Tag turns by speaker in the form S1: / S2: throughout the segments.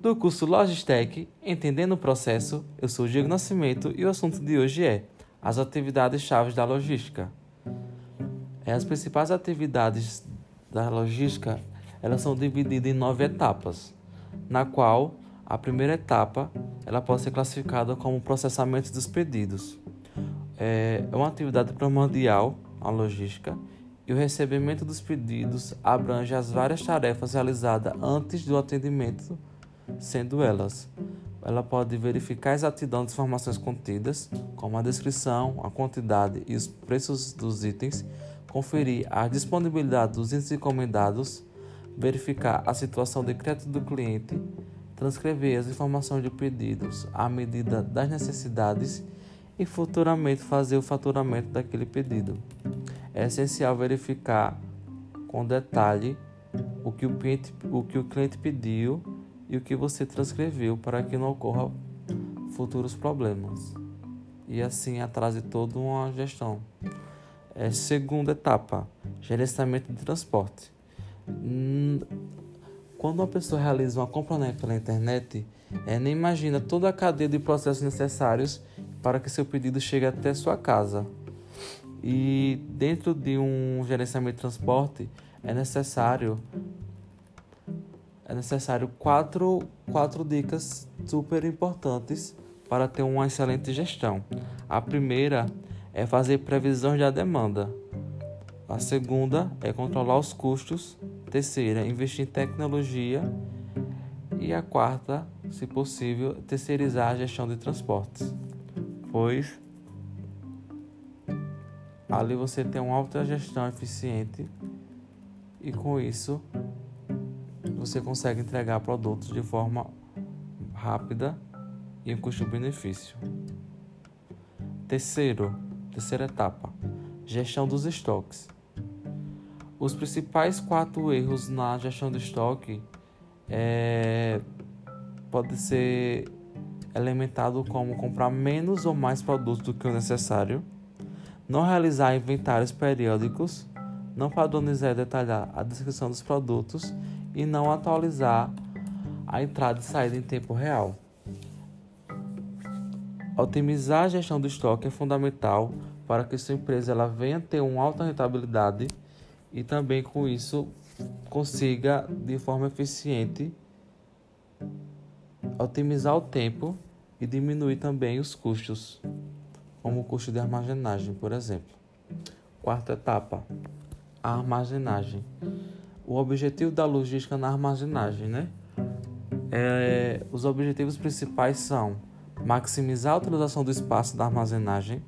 S1: do curso Logistec, Entendendo o Processo, eu sou o Diego Nascimento e o assunto de hoje é as atividades chaves da logística. É, as principais atividades da logística elas são divididas em nove etapas, na qual a primeira etapa ela pode ser classificada como processamento dos pedidos. É, é uma atividade primordial a logística e o recebimento dos pedidos abrange as várias tarefas realizadas antes do atendimento sendo elas ela pode verificar a exatidão das informações contidas, como a descrição, a quantidade e os preços dos itens, conferir a disponibilidade dos itens encomendados, verificar a situação de crédito do cliente, transcrever as informações de pedidos à medida das necessidades e futuramente fazer o faturamento daquele pedido. É essencial verificar com detalhe o que o cliente, o que o cliente pediu e o que você transcreveu para que não ocorra futuros problemas e assim atrase toda uma gestão. É, segunda etapa, gerenciamento de transporte. Hum, quando uma pessoa realiza uma compra pela internet, é, nem imagina toda a cadeia de processos necessários para que seu pedido chegue até sua casa. E dentro de um gerenciamento de transporte é necessário é necessário quatro, quatro dicas super importantes para ter uma excelente gestão. A primeira é fazer previsões da demanda. A segunda é controlar os custos. Terceira, investir em tecnologia. E a quarta, se possível, terceirizar a gestão de transportes. Pois ali você tem uma alta gestão eficiente e com isso você consegue entregar produtos de forma rápida e em custo-benefício. Terceiro, terceira etapa, gestão dos estoques. Os principais quatro erros na gestão do estoque é, pode ser elementado como comprar menos ou mais produtos do que o necessário, não realizar inventários periódicos, não padronizar e detalhar a descrição dos produtos e não atualizar a entrada e saída em tempo real. Otimizar a gestão do estoque é fundamental para que sua empresa ela venha ter uma alta rentabilidade e também com isso consiga de forma eficiente otimizar o tempo e diminuir também os custos, como o custo de armazenagem, por exemplo. Quarta etapa: a armazenagem o objetivo da logística na armazenagem, né? É, os objetivos principais são maximizar a utilização do espaço da armazenagem,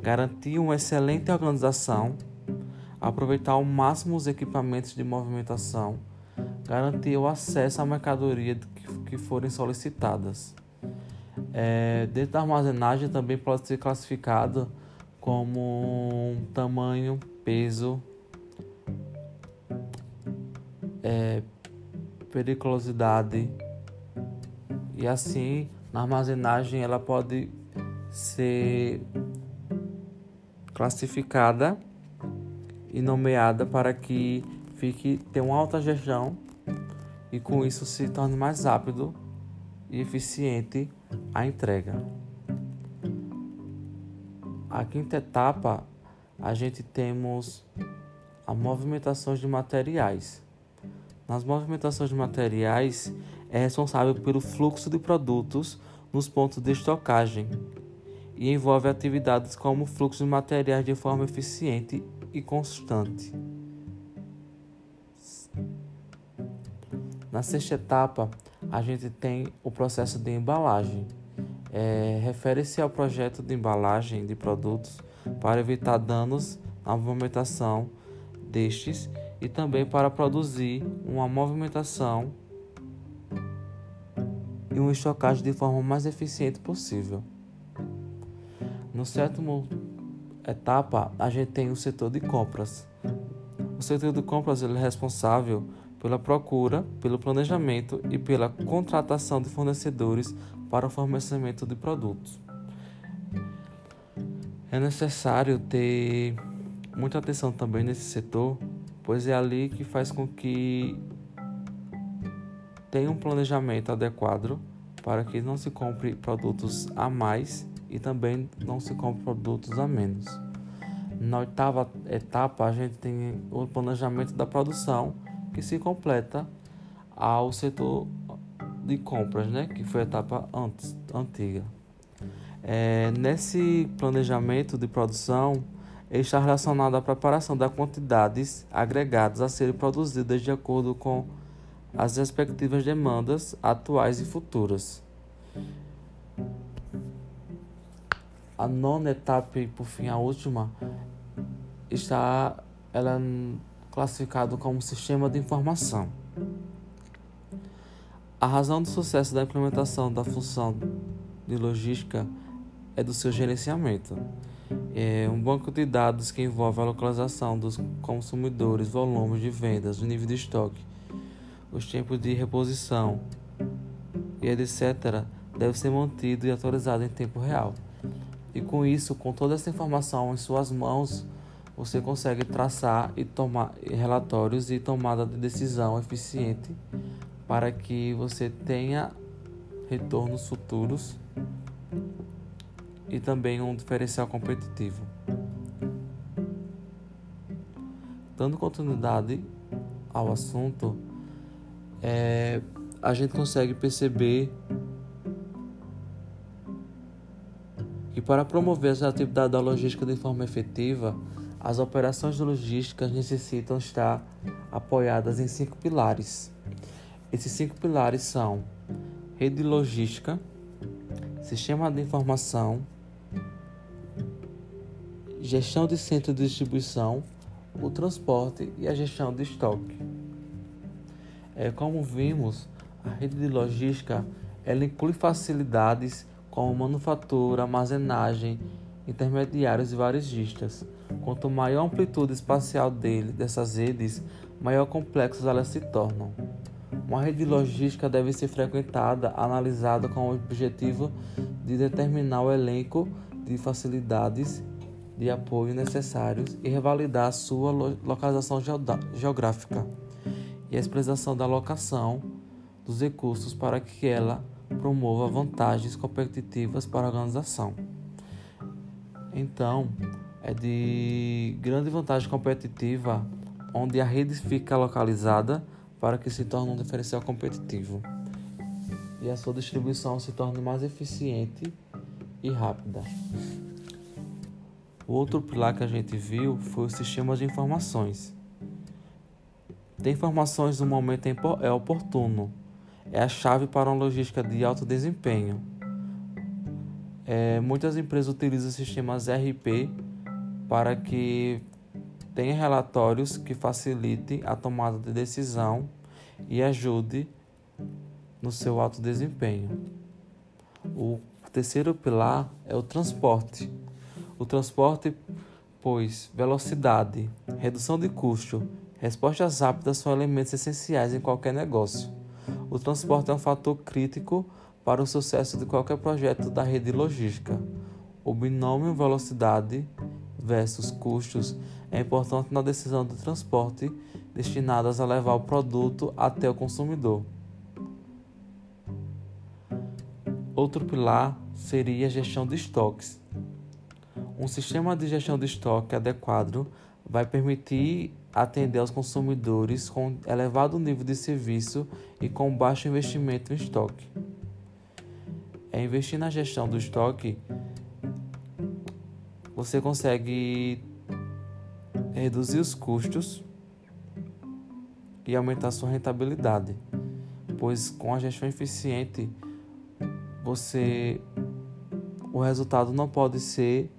S1: garantir uma excelente organização, aproveitar ao máximo os equipamentos de movimentação, garantir o acesso à mercadoria que, que forem solicitadas. É, dentro da armazenagem também pode ser classificado como tamanho, peso, é, periculosidade e assim na armazenagem ela pode ser classificada e nomeada para que fique tenha uma alta gestão e com isso se torne mais rápido e eficiente a entrega. A quinta etapa a gente temos a movimentação de materiais. Nas movimentações de materiais, é responsável pelo fluxo de produtos nos pontos de estocagem e envolve atividades como fluxo de materiais de forma eficiente e constante. Na sexta etapa, a gente tem o processo de embalagem. É, Refere-se ao projeto de embalagem de produtos para evitar danos na movimentação destes e também para produzir uma movimentação e uma estocagem de forma mais eficiente possível. No sétimo etapa, a gente tem o setor de compras. O setor de compras ele é responsável pela procura, pelo planejamento e pela contratação de fornecedores para o fornecimento de produtos. É necessário ter muita atenção também nesse setor pois é ali que faz com que tenha um planejamento adequado para que não se compre produtos a mais e também não se compre produtos a menos. Na oitava etapa, a gente tem o planejamento da produção, que se completa ao setor de compras, né, que foi a etapa antes, antiga. É, nesse planejamento de produção, está relacionado à preparação das quantidades agregadas a serem produzidas de acordo com as respectivas demandas atuais e futuras. A nona etapa e por fim a última está ela é classificado como sistema de informação. A razão do sucesso da implementação da função de logística é do seu gerenciamento. É um banco de dados que envolve a localização dos consumidores, volumes de vendas, o nível de estoque, os tempos de reposição e etc. deve ser mantido e atualizado em tempo real. E com isso, com toda essa informação em suas mãos, você consegue traçar e tomar relatórios e tomada de decisão eficiente para que você tenha retornos futuros e também um diferencial competitivo. Dando continuidade ao assunto, é, a gente consegue perceber que para promover as atividades da logística de forma efetiva, as operações de logística necessitam estar apoiadas em cinco pilares. Esses cinco pilares são rede logística, sistema de informação, gestão de centro de distribuição, o transporte e a gestão de estoque. É, como vimos, a rede de logística ela inclui facilidades como manufatura, armazenagem, intermediários e varejistas. Quanto maior a amplitude espacial dele, dessas redes, maior complexas elas se tornam. Uma rede logística deve ser frequentada, analisada com o objetivo de determinar o elenco de facilidades de apoio necessários e revalidar sua localização geográfica e a expressão da alocação dos recursos para que ela promova vantagens competitivas para a organização. Então, é de grande vantagem competitiva onde a rede fica localizada para que se torne um diferencial competitivo e a sua distribuição se torne mais eficiente e rápida. O outro pilar que a gente viu foi o sistema de informações. Ter informações no momento é, é oportuno é a chave para uma logística de alto desempenho. É, muitas empresas utilizam sistemas RP para que tenha relatórios que facilitem a tomada de decisão e ajude no seu alto desempenho. O terceiro pilar é o transporte. O transporte, pois velocidade, redução de custo, respostas rápidas são elementos essenciais em qualquer negócio. O transporte é um fator crítico para o sucesso de qualquer projeto da rede logística. O binômio velocidade versus custos é importante na decisão de transporte destinadas a levar o produto até o consumidor. Outro pilar seria a gestão de estoques. Um sistema de gestão de estoque adequado vai permitir atender aos consumidores com elevado nível de serviço e com baixo investimento em estoque. É investir na gestão do estoque, você consegue reduzir os custos e aumentar sua rentabilidade, pois com a gestão eficiente você o resultado não pode ser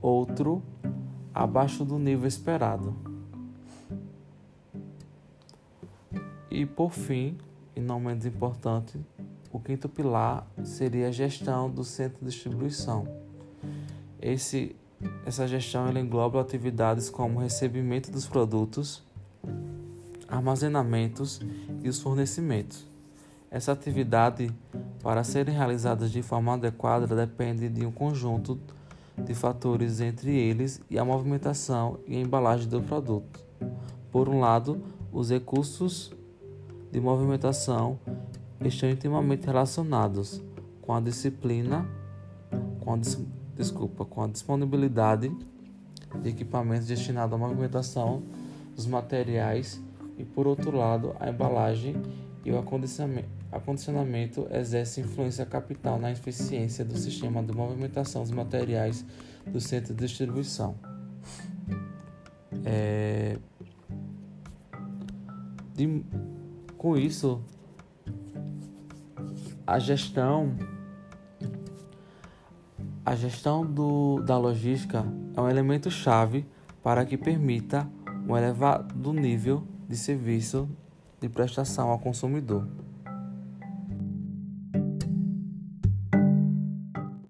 S1: outro abaixo do nível esperado. E por fim, e não menos importante, o quinto pilar seria a gestão do centro de distribuição. Esse, essa gestão engloba atividades como recebimento dos produtos, armazenamentos e os fornecimentos. Essa atividade, para serem realizadas de forma adequada, depende de um conjunto de fatores entre eles e a movimentação e a embalagem do produto. Por um lado, os recursos de movimentação estão intimamente relacionados com a disciplina, com a, desculpa, com a disponibilidade de equipamentos destinados à movimentação dos materiais e, por outro lado, a embalagem e o acondicionamento exercem influência capital na eficiência do sistema de movimentação dos materiais do centro de distribuição. É, de, com isso, a gestão a gestão do, da logística é um elemento chave para que permita um elevado nível de serviço de prestação ao consumidor.